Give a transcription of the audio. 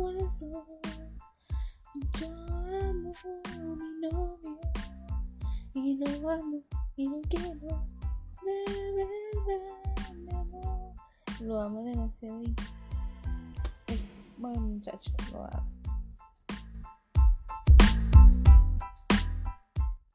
corazón. Yo amo a mi novio y lo amo y lo quiero de verdad, mi amor. Lo amo demasiado y es buen muchacho, lo amo.